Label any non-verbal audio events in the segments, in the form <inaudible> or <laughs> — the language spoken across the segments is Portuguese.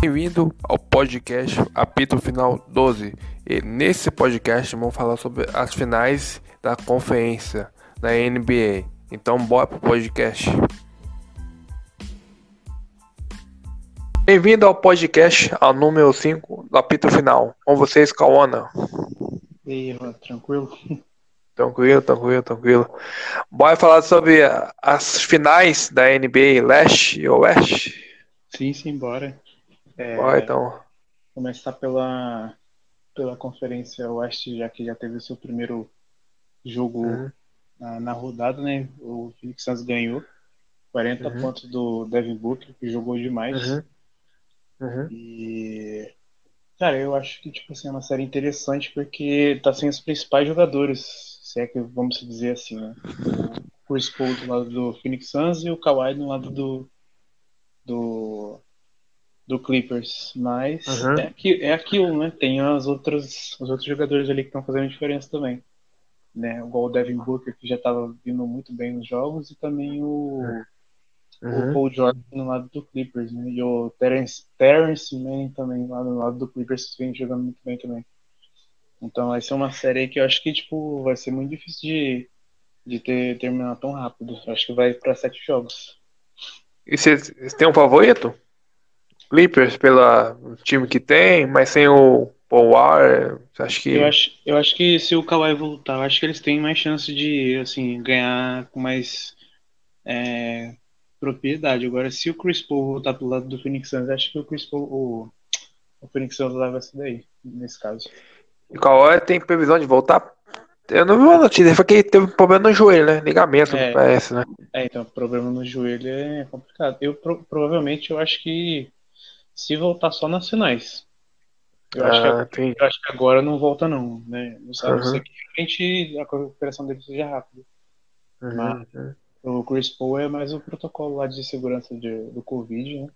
Bem-vindo ao podcast Apito Final 12. E nesse podcast vamos falar sobre as finais da conferência da NBA. Então bora pro podcast. Bem-vindo ao podcast ao número 5 do Apito Final. Com vocês, Kawana. E aí, tranquilo? <laughs> Tranquilo, tranquilo, tranquilo. Bora falar sobre as finais da NBA Leste e Oeste? Sim, sim, bora. É, bora então. Começar pela, pela Conferência Oeste, já que já teve o seu primeiro jogo uhum. na, na, rodada, né? O Phoenix Suns ganhou. 40 uhum. pontos do Devin Booker, que jogou demais. Uhum. Uhum. E. Cara, eu acho que tipo assim, é uma série interessante porque tá sem os principais jogadores se é que vamos dizer assim, né? O Chris Paul do lado do Phoenix Suns e o Kawhi do lado do do, do Clippers, mas uhum. é, aqui, é aquilo, né? Tem as outras, os outros jogadores ali que estão fazendo diferença também, né? Igual o Devin Booker que já estava vindo muito bem nos jogos e também o, uhum. o Paul George no lado do Clippers, né? E o Terence, Terence Mann também lá no lado do Clippers vem jogando muito bem também. Então vai ser uma série que eu acho que tipo vai ser muito difícil de, de ter terminar tão rápido. Eu acho que vai para sete jogos. E você tem um favorito? Clippers pelo time que tem, mas sem o Paul Wall, acho que eu acho, eu acho que se o Kawhi voltar, eu acho que eles têm mais chance de assim ganhar com mais é, propriedade. Agora, se o Chris Paul voltar pro lado do Phoenix Suns, acho que o Chris Paul, o, o Phoenix Suns leva essa daí nesse caso. E o Kawhi tem previsão de voltar? Eu não vi uma notícia, foi que ele teve um problema no joelho, né? Ligamento, é, parece, né? É, então, problema no joelho é complicado. Eu pro, provavelmente eu acho que se voltar só nas finais. Eu, ah, acho, que, eu acho que agora não volta não, né? Não sabe uhum. se realmente a recuperação dele seja rápida. Uhum. Mas o Chris Paul é mais o protocolo lá de segurança de, do Covid, né?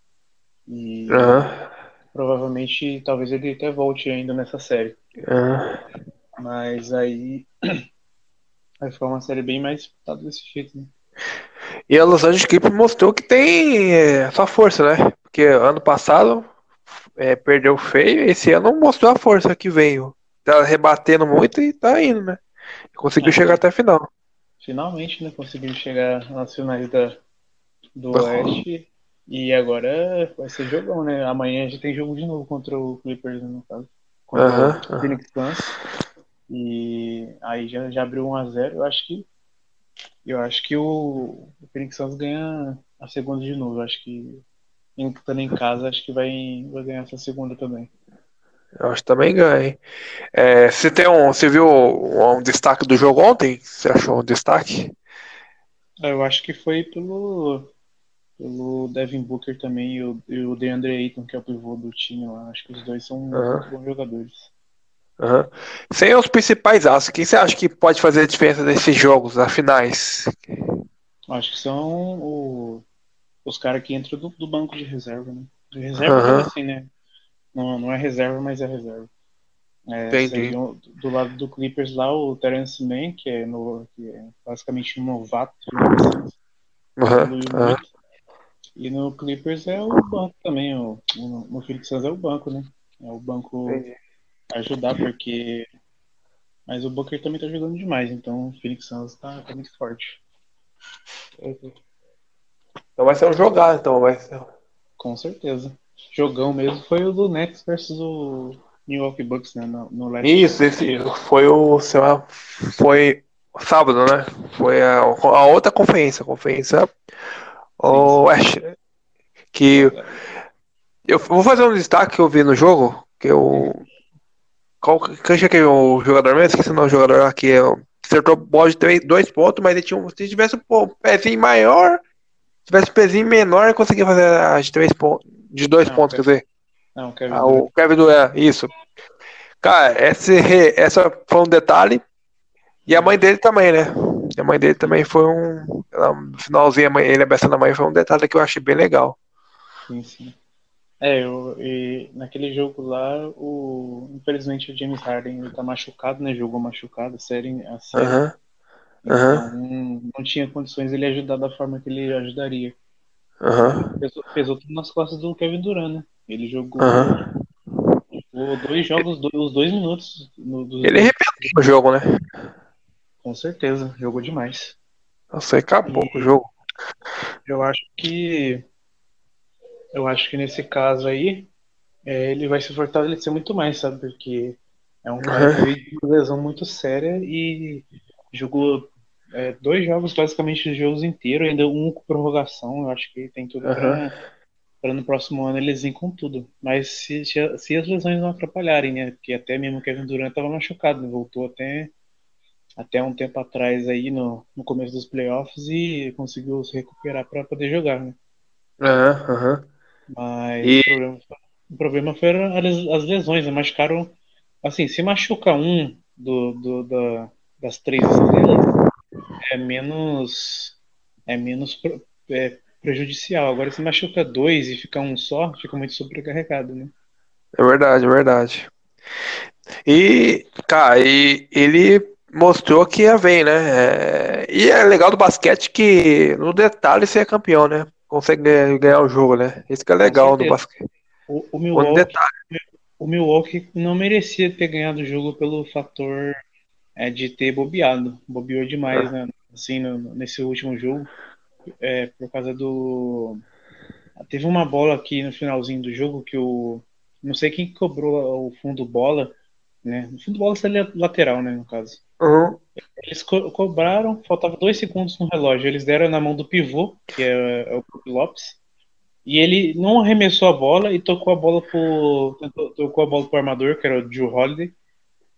E uhum. provavelmente talvez ele até volte ainda nessa série. Ah. Mas aí <clears throat> vai ficar uma série bem mais disputada desse jeito, né? E a Los Angeles Clippers mostrou que tem é, sua força, né? Porque ano passado é, perdeu feio, esse ano mostrou a força que veio. Tá rebatendo muito e tá indo, né? Conseguiu é, chegar até a final. Finalmente, né? Conseguiu chegar nas finais da, do Oeste. E agora vai ser jogão, né? Amanhã a gente tem jogo de novo contra o Clippers, no caso contra o Phoenix Suns. E aí já, já abriu 1x0. Eu acho que. Eu acho que o, o Phoenix Suns ganha a segunda de novo. Eu acho que estando em casa, acho que vai, vai ganhar essa segunda também. Eu acho que também ganha. É, você tem um. Você viu um, um destaque do jogo ontem? Você achou um destaque? Eu acho que foi pelo, pelo Devin Booker também e o, e o DeAndre Ayton, que é o pivô do time lá. Acho que os dois são uhum. bons jogadores. Uhum. Sem os principais aços, quem você acha que pode fazer a diferença desses jogos, as finais? Acho que são o, os caras que entram do, do, banco de reserva, né? De reserva, uhum. assim, né? Não, não é reserva, mas é reserva. É, Entendi. do lado do Clippers lá, o Terence Mann, que é, no, que é basicamente um novato. Né? Uhum. E no Clippers é o banco também, o, no Phoenix Suns é o banco, né? É o banco Entendi. Ajudar, porque. Mas o Booker também tá jogando demais, então o Phoenix Suns tá, tá muito forte. Entendi. Então vai ser um jogar, então vai ser. Com certeza. Jogão mesmo foi o do Nets versus o Milwaukee Bucks, né? No, no Isso, esse foi o. Foi sábado, né? Foi a, a outra conferência, a conferência o Ash, que eu vou fazer um destaque que eu vi no jogo, que eu qual que é que é o jogador mesmo? Esqueci o jogador aqui, é, acertou bola de três, dois pontos, mas ele tinha um, se tivesse um pezinho maior, se tivesse um pezinho menor, ele conseguia fazer a de três pontos, de dois não, pontos, quer dizer. Não, Kevin ah, o Kevin Durant, isso. Cara, esse, essa foi um detalhe. E a mãe dele também, né? A mãe dele também foi um. No finalzinho, mãe, ele abraçando a mãe foi um detalhe que eu achei bem legal. Sim, sim. É, eu, e naquele jogo lá, o, infelizmente o James Harden ele tá machucado, né? Jogou machucado, a série. A série. Uhum. Então, uhum. não tinha condições ele ajudar da forma que ele ajudaria. Uhum. Pesou, pesou tudo nas costas do Kevin Durant, né? Ele jogou, uhum. jogou dois jogos, dois, os dois minutos. No, do, ele arrebentou o jogo, né? Com certeza, jogou demais. Nossa, acabou e o jogo. Eu acho que. Eu acho que nesse caso aí, é, ele vai se fortalecer muito mais, sabe? Porque é um cara uhum. que veio uma lesão muito séria e jogou é, dois jogos, basicamente, os jogos inteiros, ainda um com prorrogação. Eu acho que tem tudo uhum. para no próximo ano eles virem com tudo. Mas se, se as lesões não atrapalharem, né? Porque até mesmo o Kevin Durant estava machucado, né? voltou até, até um tempo atrás aí no, no começo dos playoffs e conseguiu se recuperar para poder jogar, né? Uhum, Mas e... o, problema, o problema foram as lesões, né? Machucaram. Assim, se machuca um do, do da, das três estrelas, é menos é menos é, prejudicial. Agora se machuca dois e fica um só, fica muito sobrecarregado, né? É verdade, é verdade. E, cara, e ele mostrou que ia vem, né? É, e é legal do basquete que no detalhe você é campeão, né? Consegue ganhar o jogo, né? Isso que é legal do basquete. O, o, Milwaukee, o Milwaukee não merecia ter ganhado o jogo pelo fator é, de ter bobeado. Bobeou demais, né? Assim, no, nesse último jogo. É, por causa do. Teve uma bola aqui no finalzinho do jogo que o. Não sei quem cobrou o fundo bola, né? O fundo bola seria lateral, né? No caso. Uhum. Eles co cobraram, faltava dois segundos no relógio. Eles deram na mão do pivô, que é, é o Lopes. E ele não arremessou a bola e tocou a bola pro. Tocou a bola pro armador, que era o Joe Holiday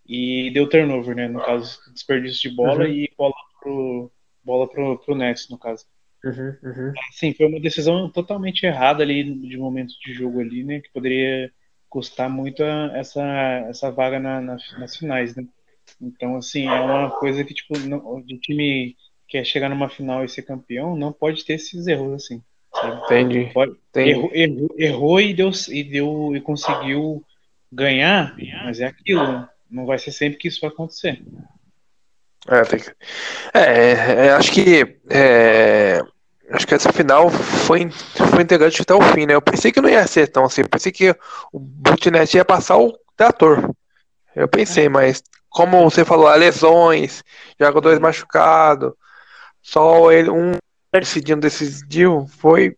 e deu turnover, né? No caso, desperdício de bola uhum. e bola pro, bola pro, pro Nets, no caso. Uhum, uhum. Assim, foi uma decisão totalmente errada ali de momento de jogo ali, né? Que poderia custar muito essa, essa vaga na, na, nas finais, né? Então, assim, é uma coisa que, tipo, não, de time que quer chegar numa final e ser campeão, não pode ter esses erros, assim. Sabe? Entendi. Pode, Entendi. Errou, errou, errou, e, deu, e, deu, e conseguiu ganhar, mas é aquilo, não vai ser sempre que isso vai acontecer. É, que... é, é acho que é, acho que essa final foi, foi integrante até o fim, né? Eu pensei que não ia ser tão assim, eu pensei que o Butnet ia passar o trator. Eu pensei, é. mas como você falou, lesões, jogadores machucados, só ele um decidindo decidiu, foi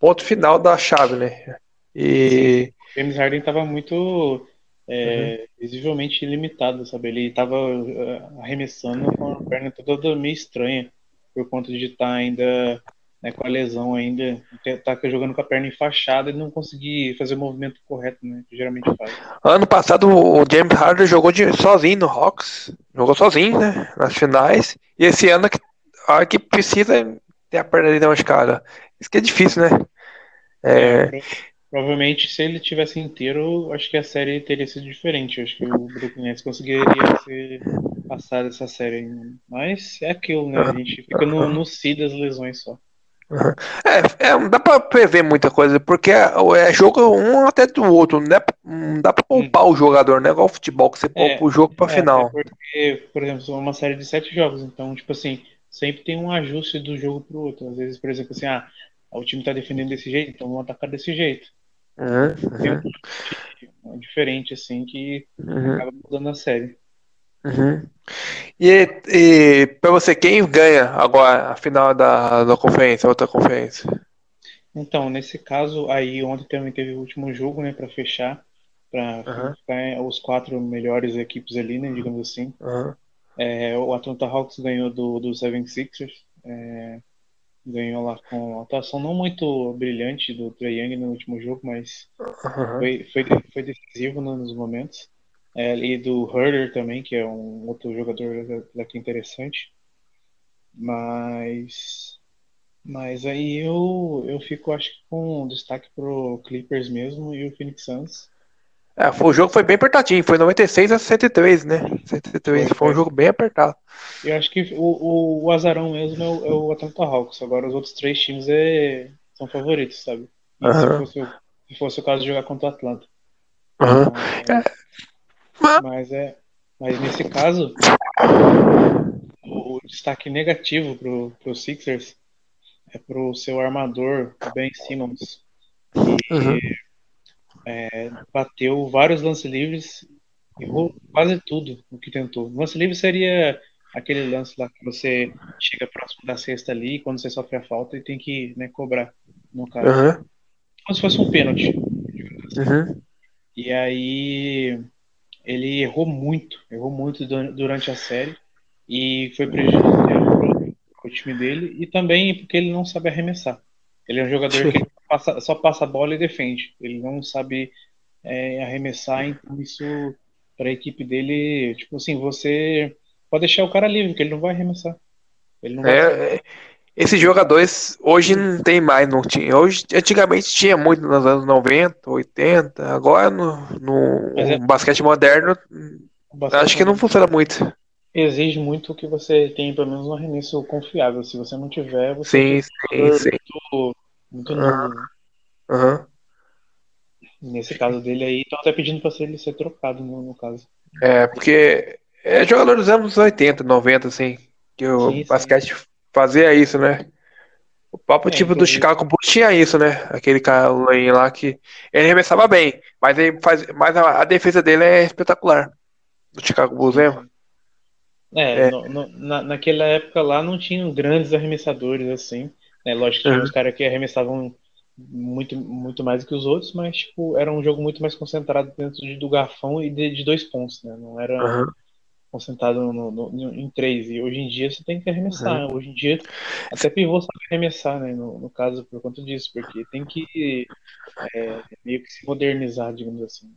ponto final da chave, né? E James Harden estava muito é, uhum. visivelmente limitado, sabe? Ele estava uh, arremessando com a perna toda meio estranha, por conta de estar tá ainda né, com a lesão ainda, tá jogando com a perna enfaixada e não conseguir fazer o movimento correto, né? Que geralmente faz. Ano passado o James Harden jogou de, sozinho no Hawks, jogou sozinho, né? Nas finais. E esse ano que, a que precisa ter a perna dele machucada. Isso que é difícil, né? É, é Provavelmente, se ele tivesse inteiro, acho que a série teria sido diferente. Acho que o Brooklyn Nets conseguiria ser passar essa série. Mas é aquilo, né? A gente fica no, no si das lesões só. É, é, não dá pra prever muita coisa, porque é, é jogo um até do outro, não dá, não dá pra poupar hum. o jogador, né? Igual o futebol, que você poupa é, o jogo pra é, final. porque, por exemplo, uma série de sete jogos, então, tipo assim, sempre tem um ajuste do jogo pro outro. Às vezes, por exemplo, assim, ah, o time tá defendendo desse jeito, então vamos atacar desse jeito. Uhum, uhum. diferente, assim, que uhum. acaba mudando a série. Uhum. E, e para você, quem ganha agora a final da, da conferência, outra conferência? Então, nesse caso, aí ontem também teve o último jogo, né, para fechar, para uhum. ficar os quatro melhores equipes ali, né, digamos assim. Uhum. É, o Atlanta Hawks ganhou do, do 76ers, é, ganhou lá com uma atuação não muito brilhante do Trae Young no último jogo, mas uhum. foi, foi, foi decisivo nos momentos. É, e do Herder também, que é um outro jogador daqui interessante. Mas mas aí eu, eu fico, acho que com destaque pro Clippers mesmo e o Phoenix Suns. É, o jogo foi bem apertadinho, foi 96 a 103, né? 103, foi, foi um jogo bem apertado. Eu acho que o, o, o azarão mesmo é o, é o, Atlanta Hawks. Agora os outros três times é, são favoritos, sabe? Uhum. Se, fosse, se, fosse, o caso de jogar contra o Atlanta. Uhum. Então, é, mas é. Mas nesse caso, o, destaque negativo pro, pro Sixers é pro seu armador, Ben Simmons. Que, uhum. é, bateu vários lance livres, errou quase tudo o que tentou. Lance livre seria aquele lance lá que você chega próximo da cesta ali, quando você sofre a falta e tem que né, cobrar, no caso. Uhum. Como se fosse um pênalti. Uhum. E aí ele errou muito, errou muito durante a série e foi prejudicial para o time dele e também porque ele não sabe arremessar. Ele é um jogador que <laughs> passa, só passa a bola e defende. Ele não sabe é, arremessar, então isso para a equipe dele, tipo assim, você pode deixar o cara livre, que ele não vai arremessar. Ele não é, vai... É, esses jogadores hoje não tem mais, não tinha. Hoje, antigamente tinha muito nos anos 90, 80, agora no, no é, basquete moderno basquete acho que não funciona muito. Exige muito que você tenha pelo menos um arremesso confiável. Se você não tiver, você sim, sim, sim. muito, muito novo. Uhum. Nesse caso dele aí, estão até pedindo para ele ser trocado no, no caso. É, porque é jogador dos anos 80, 90, assim. Que o sim, basquete. Fazia isso, né? O próprio é, tipo do Chicago Bulls tinha isso, né? Aquele cara lá que ele arremessava bem, mas, ele faz, mas a, a defesa dele é espetacular. Do Chicago Bulls, lembra? É, é. No, no, na, naquela época lá não tinham grandes arremessadores assim. Né? Lógico que tinha uhum. uns caras que arremessavam muito, muito mais do que os outros, mas tipo, era um jogo muito mais concentrado dentro de, do garfão e de, de dois pontos, né? Não era. Uhum concentrado no, no, no, em três. E hoje em dia você tem que arremessar. Uhum. Hoje em dia, até pivô sabe arremessar, né? No, no caso, por conta disso, porque tem que é, meio que se modernizar, digamos assim.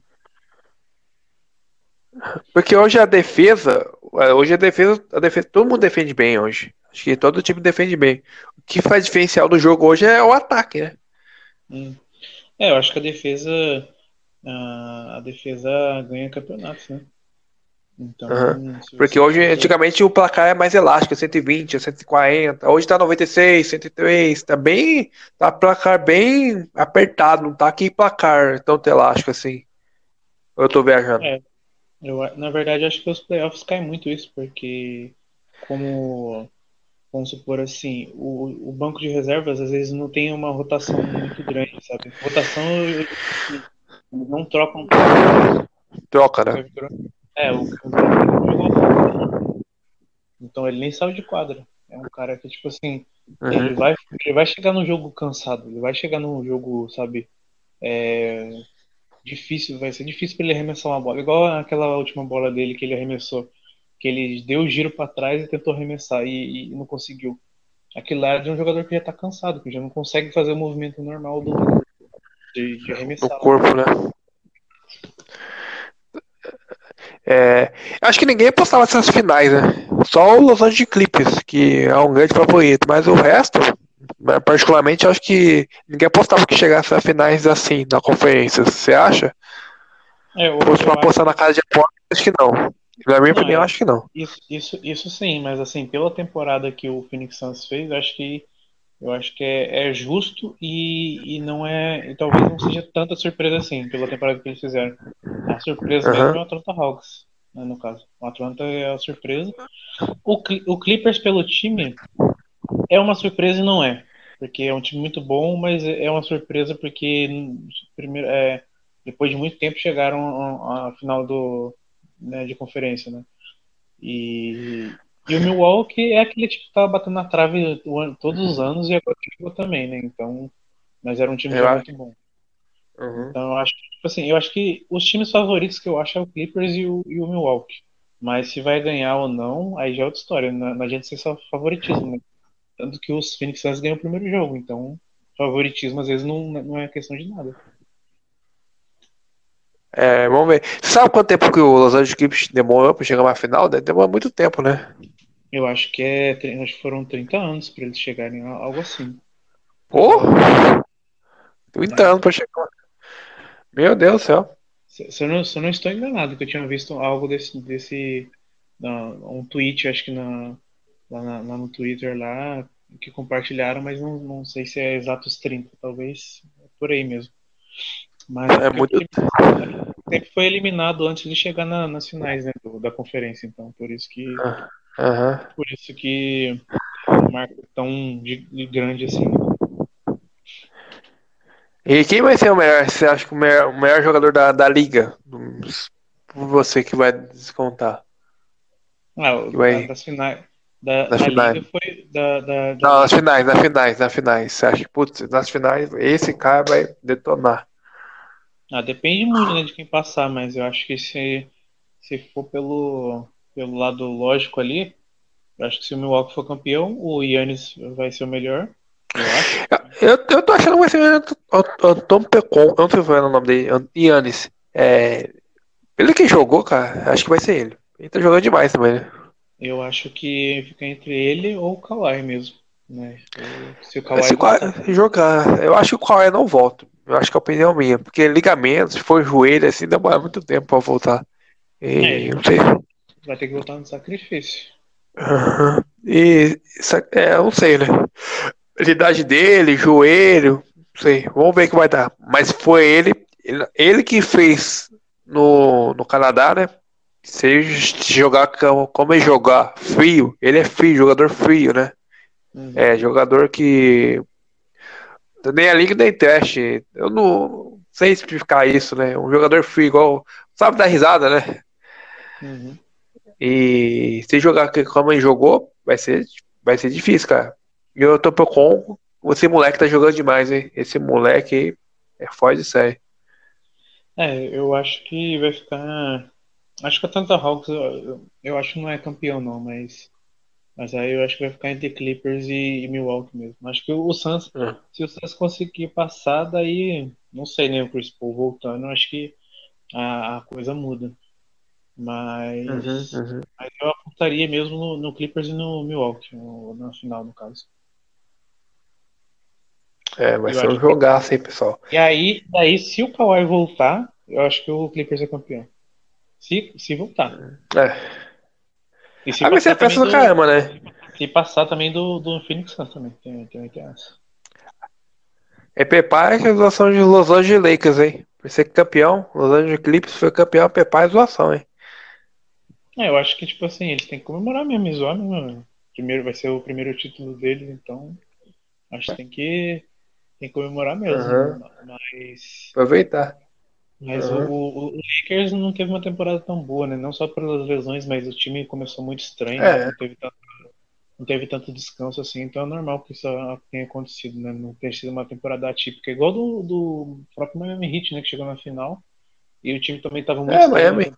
Porque hoje a defesa, hoje a defesa, a defesa, todo mundo defende bem hoje. Acho que todo time defende bem. O que faz diferencial do jogo hoje é o ataque, né? Hum. É, eu acho que a defesa, a, a defesa ganha campeonatos, né? Então, uhum. Porque hoje, antigamente, o placar é mais elástico, 120, 140. Hoje tá 96, 103. Tá bem. Tá placar bem apertado, não tá aqui placar tão elástico assim. Eu tô viajando. É, eu, na verdade, acho que os playoffs caem muito isso, porque como vamos supor assim, o, o banco de reservas às vezes não tem uma rotação muito grande, sabe? Rotação não trocam. Troca, né? É, o jogou. Então ele nem saiu de quadra. É um cara que, tipo assim, uhum. ele, vai, ele vai chegar no jogo cansado, ele vai chegar no jogo, sabe, é, difícil, vai ser difícil para ele arremessar uma bola. Igual aquela última bola dele que ele arremessou, que ele deu o giro para trás e tentou arremessar e, e, não conseguiu. Aquilo lá é de um jogador que já tá cansado, que já não consegue fazer o movimento normal do, de, de arremessar. Do corpo, né? É, acho que ninguém apostava nessas finais, né? Só o Los Angeles Clippers, que é um grande favorito, mas o resto, né, particularmente, acho que ninguém apostava que chegasse a finais assim na conferência. Você acha? É, eu, Fosse pra apostar na casa de aposta, acho que não. Na minha não, opinião, é, acho que não. Isso, isso, isso sim, mas assim, pela temporada que o Phoenix Suns fez, acho que eu acho que é, é justo e, e não é. E talvez não seja tanta surpresa assim, pela temporada que eles fizeram. A surpresa uhum. mesmo é o Atlanta Hawks, né, no caso. O Atlanta é a surpresa. O, o Clippers pelo time é uma surpresa e não é. Porque é um time muito bom, mas é uma surpresa porque primeiro, é, depois de muito tempo chegaram à final do, né, de conferência, né? E, e o Milwaukee é aquele tipo que tava batendo na trave todos os anos e agora chegou também, né? Então, mas era um time eu muito bom. Uhum. Então eu acho, tipo assim, eu acho que os times favoritos que eu acho é o Clippers e o, e o Milwaukee. Mas se vai ganhar ou não, aí já é outra história. Não, não adianta ser só favoritismo. Né? Tanto que os Phoenix Suns ganham o primeiro jogo. Então, favoritismo às vezes não, não é questão de nada. É, vamos ver. Sabe quanto tempo que o Los Angeles Clippers demorou para chegar na final? Demorou muito tempo, né? Eu acho que é, acho que foram 30 anos para eles chegarem algo assim. Pô! 30 é. anos para chegar. Meu Deus do céu. Se, se, eu não, se eu não estou enganado, que eu tinha visto algo desse. desse um tweet, acho que na, lá, na, lá no Twitter lá, que compartilharam, mas não, não sei se é exatos 30, talvez por aí mesmo. Mas é muito... sempre foi eliminado antes de chegar na, nas finais né, do, da conferência, então por isso que uhum. por isso que é um marco tão de, de grande assim. E quem vai ser o melhor? Você acha que o melhor, o melhor jogador da, da liga? Você que vai descontar. Ah, vai... das finais. Da, das finais. liga foi da, da, da, Não, nas finais, nas finais, nas finais. Você acha que, putz, nas finais esse cara vai detonar? Ah, depende muito né, de quem passar, mas eu acho que se, se for pelo, pelo lado lógico ali, eu acho que se o Milwaukee for campeão, o Yannis vai ser o melhor. Eu acho. Eu, eu tô achando que vai ser o Tom Pecon, eu não sei se é o nome dele, Yannis. É, ele que jogou, cara, acho que vai ser ele. Ele tá jogando demais também, né? Eu acho que fica entre ele ou o Kawhi mesmo. Né? Se o Kawhi, se o jogar, eu acho que o Kawhi não volta. Eu acho que é a opinião minha, porque ligamento, se for joelho, assim, demora muito tempo pra voltar. E, é, não sei. Vai ter que voltar no sacrifício. Uhum. E é, eu não sei, né? A idade dele, joelho, não sei. Vamos ver o que vai dar. Mas foi ele, ele, ele que fez no, no Canadá, né? Se jogar como ele jogar frio, ele é frio, jogador frio, né? Uhum. É, jogador que nem a liga nem teste. Eu não sei explicar isso, né? Um jogador frio igual, sabe dar risada, né? Uhum. E se jogar como ele jogou, vai ser, vai ser difícil, cara. E eu tô com esse moleque tá jogando demais, hein? Esse moleque é foda de série. É, eu acho que vai ficar. Acho que a Tanta Hawks, eu acho que não é campeão, não, mas. Mas aí eu acho que vai ficar entre Clippers e, e Milwaukee mesmo. Acho que o Suns, é. se o Suns conseguir passar, daí. Não sei nem né, o Chris Paul voltando, acho que a, a coisa muda. Mas, uhum, uhum. mas eu apontaria mesmo no, no, Clippers e no Milwaukee, no, na final, no caso. É, vai ser um jogaço que... aí, pessoal. E aí, daí, se o Kawhi voltar, eu acho que o Clippers é campeão. Se, se voltar. É. E se ah, festa do caramba, né? Se passar também do, do Phoenix Suns também. Tem, tem, tem essa. É prepara que a zoação de Los Angeles Lakers, hein? Por ser campeão, Los Angeles Clippers foi campeão, prepara a zoação, hein? É, eu acho que, tipo assim, eles têm que comemorar mesmo, e zoar mesmo. Primeiro, vai ser o primeiro título deles, então acho que tem que, tem que comemorar mesmo. Uhum. Mas. Aproveitar. Mas uhum. o, o, Lakers não teve uma temporada tão boa, né? Não só pelas lesões, mas o time começou muito estranho, é. né? não, teve tanto, não teve tanto descanso assim, então é normal que isso tenha acontecido, né? Não ter sido uma temporada atípica, igual do, do próprio Miami Heat, né? Que chegou na final. E o time também estava muito é, Miami.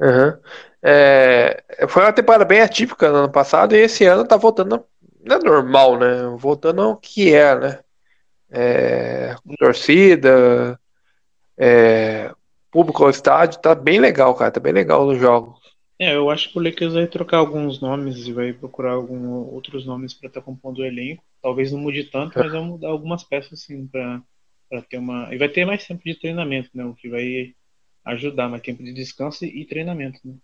Uhum. É, foi uma temporada bem atípica no ano passado e esse ano tá voltando. Não é normal, né? Voltando ao que é, né? É, torcida, é, público ao estádio, tá bem legal, cara. Tá bem legal no jogo. É, eu acho que o Lakers vai trocar alguns nomes e vai procurar algum, outros nomes para estar tá compondo o elenco. Talvez não mude tanto, mas vai mudar algumas peças assim para ter uma. E vai ter mais tempo de treinamento, né? O que vai ajudar, mais tempo de descanso e treinamento, né?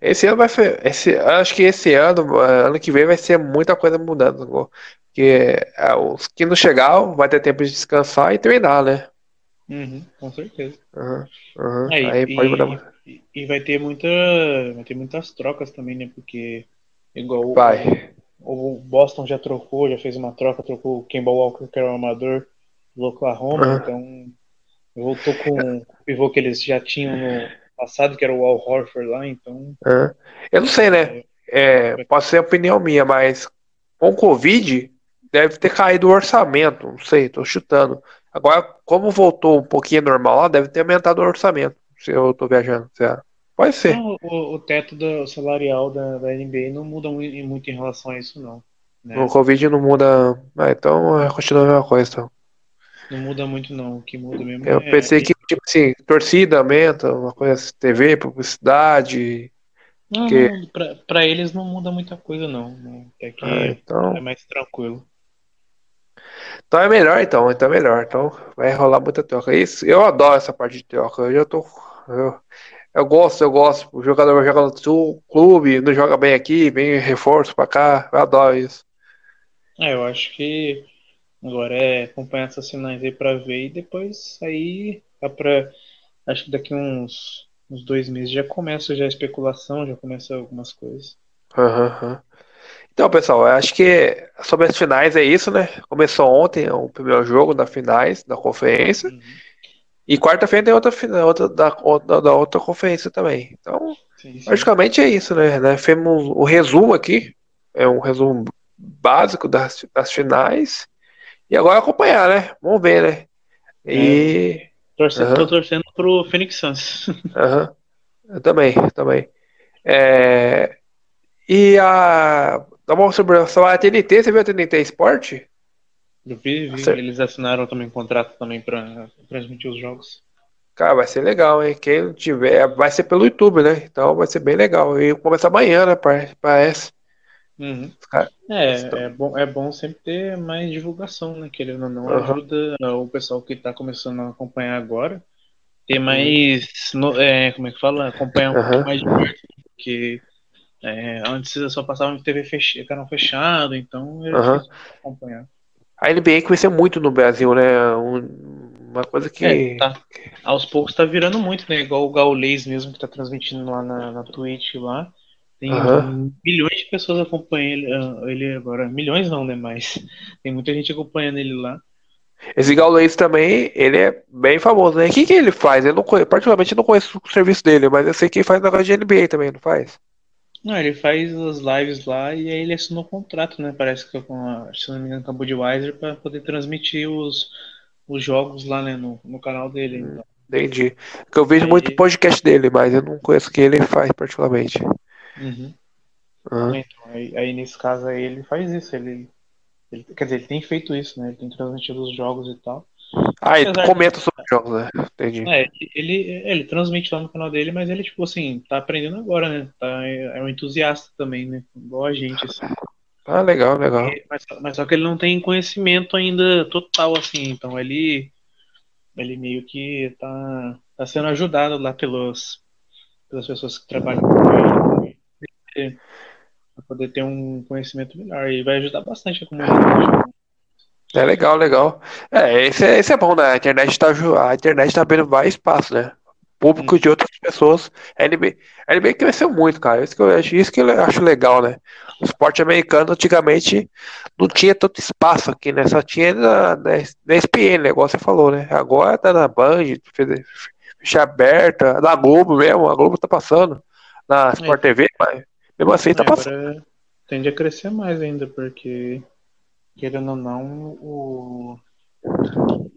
Esse ano vai ser. Esse, acho que esse ano, ano que vem, vai ser muita coisa mudando. Porque é, os que não chegar vai ter tempo de descansar e treinar, né? Uhum, com certeza. É, Aí e, pode mudar. E, e, vai ter muita. Vai ter muitas trocas também, né? Porque igual vai. O, o Boston já trocou, já fez uma troca, trocou o Kemba Walker, que era o amador do Oklahoma, então voltou com o pivô que eles já tinham no passado, que era o Al Horford lá, então. É. Eu não sei, né? É, é, pode ser opinião minha, mas com o Covid deve ter caído o orçamento, não sei, tô chutando. Agora, como voltou um pouquinho normal lá, deve ter aumentado o orçamento, se eu tô viajando. Certo? Pode ser. Não, o, o, teto do salarial da, da NBA não muda muito em relação a isso, não. Né? O Covid não muda. Ah, então continua a mesma coisa. Então. Não muda muito, não. O que muda mesmo Eu é... pensei que, tipo assim, torcida aumenta, uma coisa assim, TV, publicidade. Não, que... não pra, pra, eles não muda muita coisa, não. É que ah, então... é mais tranquilo. Então é melhor, então. Então é melhor. Então vai rolar muita troca. Isso, eu adoro essa parte de troca. Eu já tô. Eu, eu gosto, eu gosto. O jogador vai jogar no sul, clube, não joga bem aqui, vem reforço pra cá. Eu adoro isso. É, eu acho que Agora é acompanhar essas finais aí pra ver e depois aí dá pra. Acho que daqui uns, uns dois meses já começa já a especulação, já começa algumas coisas. Uhum. Então, pessoal, acho que sobre as finais é isso, né? Começou ontem o primeiro jogo da finais da conferência. Uhum. E quarta-feira tem outra final outra, da, da, da, outra conferência também. Então, sim, sim. praticamente é isso, né? né? Fizemos o resumo aqui. É um resumo básico das, das finais. E agora acompanhar, né? Vamos ver, né? E. É, torcendo, uhum. Tô torcendo pro Phoenix Suns. <laughs> Uhum. Eu também, eu também. É... E a. Dá uma observação, a TNT, você viu a TNT Esporte? Eu vi, vi. Eles assinaram também um contrato também para transmitir os jogos. Cara, vai ser legal, hein? Quem tiver, vai ser pelo YouTube, né? Então vai ser bem legal. E começa amanhã, né? Parece. Uhum. é, estão... é, bom, é bom sempre ter mais divulgação, né? Querendo ou não, uhum. ajuda o pessoal que está começando a acompanhar agora ter mais. Uhum. No, é, como é que fala? Acompanhar um uhum. pouco mais de perto. Porque é, antes eu só passava em TV fech... canal fechado, então eu uhum. acompanhar. A NBA cresceu muito no Brasil, né? uma coisa que. É, tá. Aos poucos tá virando muito, né? Igual o Gaulês mesmo que tá transmitindo lá na, na Twitch lá. Tem uhum. milhões de pessoas acompanhando ele, ah, ele, agora. Milhões não, né? Mas <laughs> tem muita gente acompanhando ele lá. Esse Gaulês também, ele é bem famoso, né? O que, que ele faz? Eu não conheço, particularmente não conheço o serviço dele, mas eu sei que ele faz negócio de NBA também, não faz? Não, ele faz as lives lá e aí ele assinou um contrato, né? Parece que com a, se não me engano, com a Budweiser para poder transmitir os, os jogos lá, né, no, no canal dele. Então. Entendi. Porque eu vejo muito podcast dele, mas eu não conheço o que ele faz particularmente. Uhum. Uhum. Então, aí, aí, nesse caso aí ele faz isso, ele, ele, Quer dizer, ele tem feito isso, né? Ele tem transmitido os jogos e tal. Ah, ele comenta sobre os jogos, né? Entendi. É, ele, ele transmite lá no canal dele, mas ele, tipo assim, tá aprendendo agora, né? Tá, é um entusiasta também, né? Igual a gente, assim. Ah, legal, legal. Mas, mas, só que ele não tem conhecimento ainda total, assim, então ele, ele meio que tá, tá sendo ajudado lá pelos, pelas pessoas que trabalham com ele para poder ter um conhecimento melhor. E vai ajudar bastante a comunidade. É legal, legal. É, esse é, esse é bom, né? A internet tá, a internet tá abrindo vários espaços, né? Público de outras pessoas. A NBA, a NBA cresceu muito, cara. Isso que, eu, isso que eu acho legal, né? O esporte americano antigamente não tinha tanto espaço aqui, né? Só tinha na, na, na ESPN, né? Igual você falou, né? Agora tá na Band, ficha aberta, na Globo mesmo, a Globo tá passando. Na Sport é. TV, mas mesmo assim tá passando. Tende a crescer mais ainda, porque querendo ou não, o,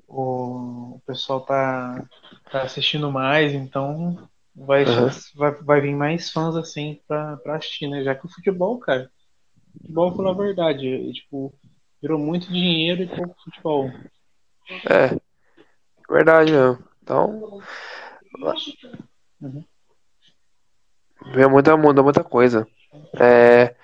o, o pessoal tá, tá assistindo mais, então vai, uhum. vai, vai vir mais fãs assim pra, pra assistir, né? Já que o futebol, cara, futebol, falar a verdade, é, tipo, virou muito dinheiro e pouco futebol. É, verdade mesmo. Então. Uhum. Muda, muda muita coisa. É,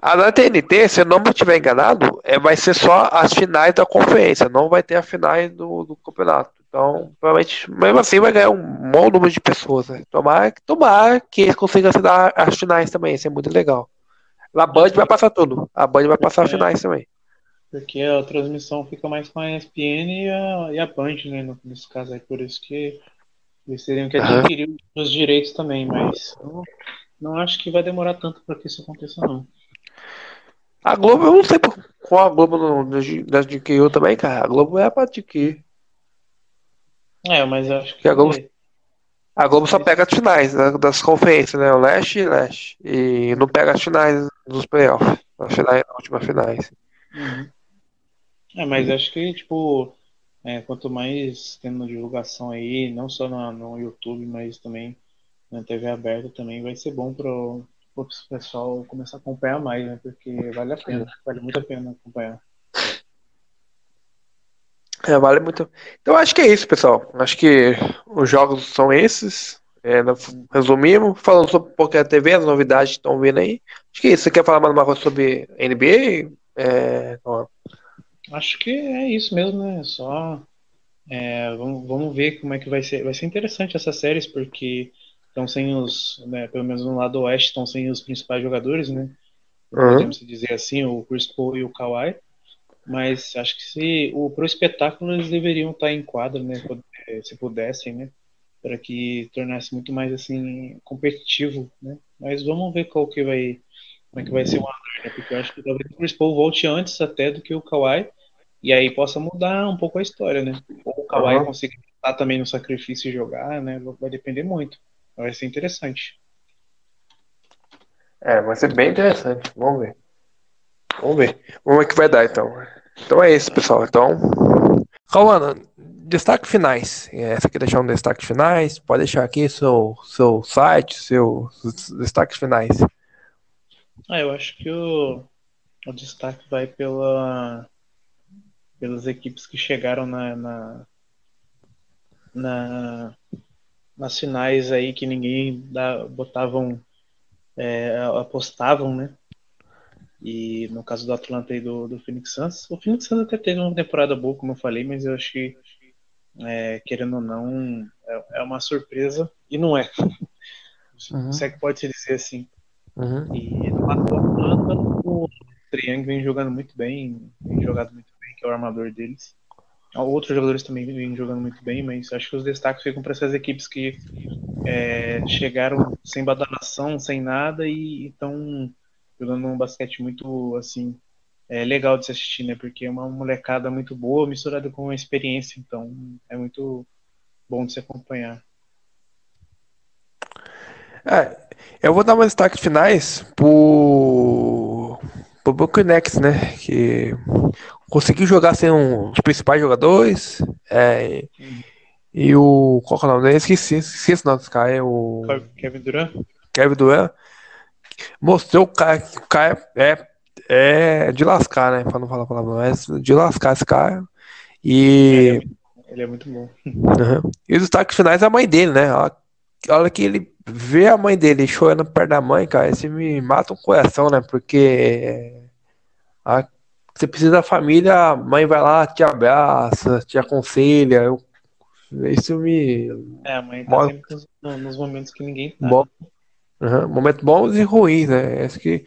a da TNT, se eu não me estiver enganado, é, vai ser só as finais da conferência, não vai ter a finais do, do campeonato. Então, provavelmente, mesmo assim, vai ganhar um bom número de pessoas. Né? Tomar, tomar que eles consigam assinar as finais também, isso é muito legal. A Band vai passar tudo, a Band vai passar as finais também. Porque a transmissão fica mais com a ESPN e a, e a Band, né, nesse caso aí, por isso que eles teriam que adquirir uhum. os direitos também, mas não acho que vai demorar tanto para que isso aconteça, não. A Globo, eu não sei qual a Globo não adquiriu também, cara. A Globo é pra adquirir. É, mas eu acho que. A Globo, a Globo só pega as finais né, das conferências, né? O leste e leste. E não pega as finais dos playoffs. As finais, as últimas finais. Uhum. É, mas acho que, tipo, é, quanto mais tendo divulgação aí, não só no, no YouTube, mas também na TV aberta também vai ser bom para o pessoal começar a acompanhar mais, né? Porque vale a pena, vale muito a pena acompanhar. É, vale muito. Então acho que é isso, pessoal. Acho que os jogos são esses. É, resumimos, falando sobre da TV, as novidades que estão vindo aí. Acho que é isso. Você quer falar mais uma coisa sobre NBA? É... Acho que é isso mesmo, né? Só é, vamos, vamos ver como é que vai ser. Vai ser interessante essas séries, porque estão sem os, né, pelo menos no lado oeste, estão sem os principais jogadores, né? Uhum. Podemos dizer assim, o Chris Paul e o Kawhi. Mas acho que se o pro espetáculo eles deveriam estar em quadro, né? Se pudessem, né? Para que tornasse muito mais assim competitivo, né? Mas vamos ver qual que vai como é que vai ser o andar, né? Porque eu acho que talvez o Chris Paul volte antes até do que o Kawhi, e aí possa mudar um pouco a história, né? Ou o Kawhi uhum. conseguir estar também no sacrifício e jogar, né? Vai depender muito. Vai ser interessante. É, vai ser bem interessante. Vamos ver. Vamos ver. Vamos ver o que vai dar, então. Então é isso, pessoal. Então, Cauana, destaque finais. É, você quer deixar um destaque finais? Pode deixar aqui seu, seu site, seus destaques finais. Ah, eu acho que o, o destaque vai pela, pelas equipes que chegaram na, na, na nas finais aí que ninguém dá, botavam, é, apostavam, né? E no caso do Atlanta e do, do Phoenix Suns, o Phoenix Suns até teve uma temporada boa, como eu falei, mas eu acho que, é, querendo ou não, é, é, uma surpresa, e não é. Uhum. Se é que pode se dizer assim. Uhum. E no Atlanta, o Triang vem jogando muito bem, vem jogado muito que é o armador deles. Outros jogadores também vêm jogando muito bem, mas acho que os destaques ficam para essas equipes que é, chegaram sem badalação, sem nada e estão jogando um basquete muito assim é legal de se assistir, né? Porque é uma molecada muito boa misturada com uma experiência, então é muito bom de se acompanhar. É, eu vou dar umas destaques finais pro, pro Buccaneers, né? Que conseguiu jogar sem um dos principais jogadores. É, e o. Qual é o nome dele? Esqueci, esqueci o nome desse cara. É o. Kevin Durant? Kevin Durant mostrou o cara que o cara é, é de lascar, né? Pra não falar palavrão, é de lascar esse cara. E. Ele é muito, bom. Uhum. E os destaques finais é a mãe dele, né? A hora que ele vê a mãe dele chorando perto da mãe, cara, isso me mata o coração, né? Porque a, você precisa da família, a mãe vai lá, te abraça, te aconselha. Eu, isso me. É, a mãe tá sempre nos, nos momentos que ninguém tá. Bom, Uhum. Momentos bons e ruins, né? Esse que,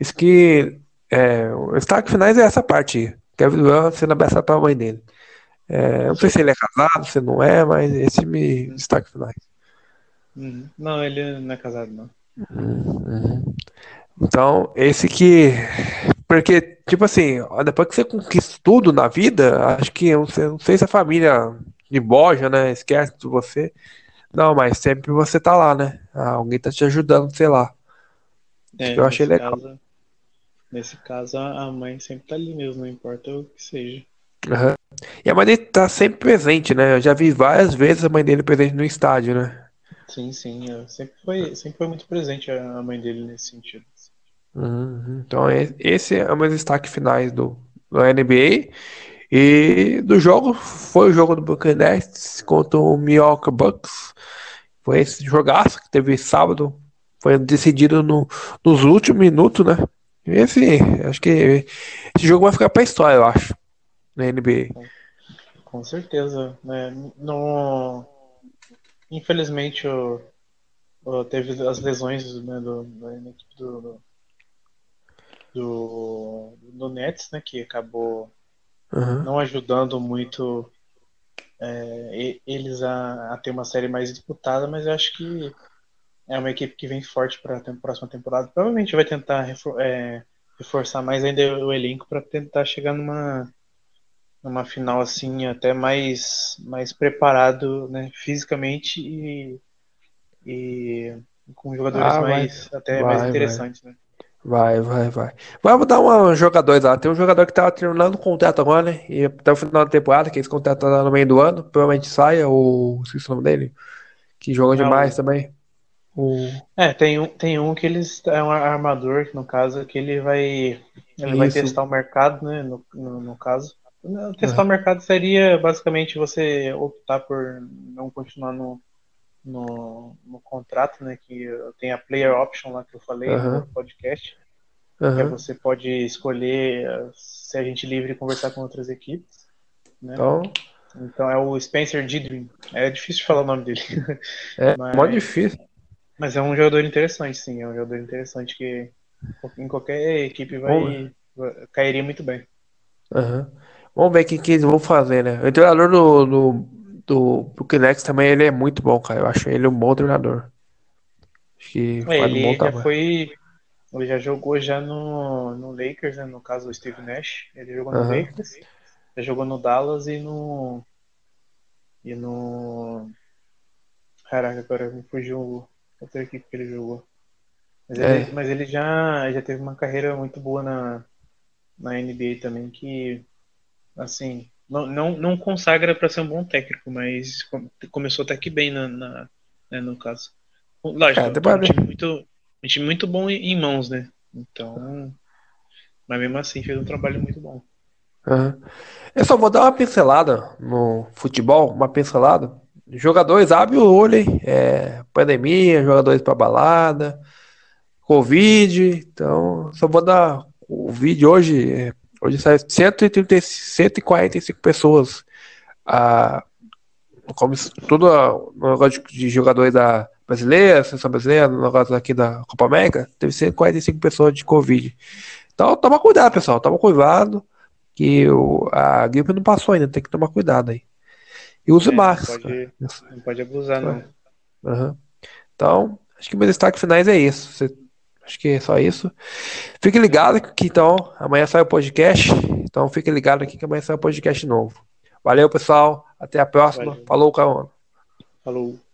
esse que é, o destaque finais é essa parte. Kevin Durant sendo abraçado pela mãe dele. É, não sei se ele é casado, se não é, mas esse me destaque finais. Uhum. Não, ele não é casado, não. Uhum. Então, esse que. Porque, tipo assim, depois que você conquista tudo na vida, acho que eu não sei se a família de boja, né? Esquece de você. Não, mas sempre você tá lá, né? Ah, alguém tá te ajudando, sei lá. É, eu achei legal. Caso, nesse caso, a mãe sempre tá ali mesmo, não importa o que seja. Uhum. E a mãe dele tá sempre presente, né? Eu já vi várias vezes a mãe dele presente no estádio, né? Sim, sim. Sempre foi, sempre foi muito presente a mãe dele nesse sentido. Uhum. Então, esse é o meu destaque finais do, do NBA. E do jogo, foi o jogo do Buccaneers contra o Milwaukee Bucks. Foi esse jogaço que teve sábado. Foi decidido no, nos últimos minutos, né? E esse, acho que esse jogo vai ficar pra história, eu acho, na NBA. Com certeza. Né? No... Infelizmente, o, o, teve as lesões né, do, do, do, do, do Nets, né? Que acabou uhum. não ajudando muito é, eles a, a, ter uma série mais disputada, mas eu acho que é uma equipe que vem forte para a próxima temporada. Provavelmente vai tentar refor é, reforçar mais ainda o elenco para tentar chegar numa numa final assim até mais mais preparado, né, fisicamente e, e com jogadores ah, mais até vai, mais interessantes, vai. né? Vai, vai, vai. Vamos dar um jogador lá. Tem um jogador que tá terminando o contrato agora, né? E até o final da temporada, que esse contrato tá no meio do ano, provavelmente saia, ou esqueci o nome dele. Que joga demais também. O... É, tem um, tem um que eles. É um armador, no caso, que ele vai. Ele Isso. vai testar o mercado, né? No, no, no caso. Testar uhum. o mercado seria basicamente você optar por não continuar no, no, no contrato, né? Que tem a player option lá que eu falei uhum. no podcast. Uhum. Que você pode escolher eh, se a gente livre conversar com outras equipes. Né? Então, então é o Spencer Didrin. É difícil de falar o nome dele. <laughs> É, mas, muito difícil. Mas é um jogador interessante, sim. É um jogador interessante que em qualquer equipe vai, vai cairia muito bem. Uhum. Vamos ver o que, que eles vão fazer, né? O treinador do, do do Bukinex também ele é muito bom, cara. Eu acho ele um bom treinador. Acho que ele um bom já foi Ele já jogou já no, no Lakers, né? No caso, o Steve Nash. Ele jogou no uhum. Lakers, já jogou no Dallas e no. E no. Caraca, agora me fugiu outra equipe que ele jogou. Mas, é. ele, mas ele já, já teve uma carreira muito boa na, na NBA também, que assim, não, não, não consagra para ser um bom técnico, mas começou até que bem na, na né, no caso. Lógico, é, um, time muito, um time muito bom em mãos, né? Então, mas mesmo assim fez um trabalho muito bom. Uhum. Eu só vou dar uma pincelada no futebol, uma pincelada. Jogadores abrem o olho, hein? É, pandemia, jogadores para balada, Covid. Então, só vou dar o vídeo hoje. Hoje sai 130, 145 pessoas. Ah, como tudo no negócio de jogadores da brasileira, seleção brasileira, no negócio aqui da Copa América, teve 145 pessoas de Covid. Então, toma cuidado, pessoal. Toma cuidado. Que o, a gripe não passou ainda, tem que tomar cuidado aí. E use é, máscara. Pode, não pode abusar, não. Uhum. Então, acho que meus destaques finais é isso. Você, acho que é só isso. Fique ligado que então amanhã sai o podcast. Então fique ligado aqui que amanhã sai o podcast novo. Valeu, pessoal. Até a próxima. Valeu. Falou, Caona. Falou.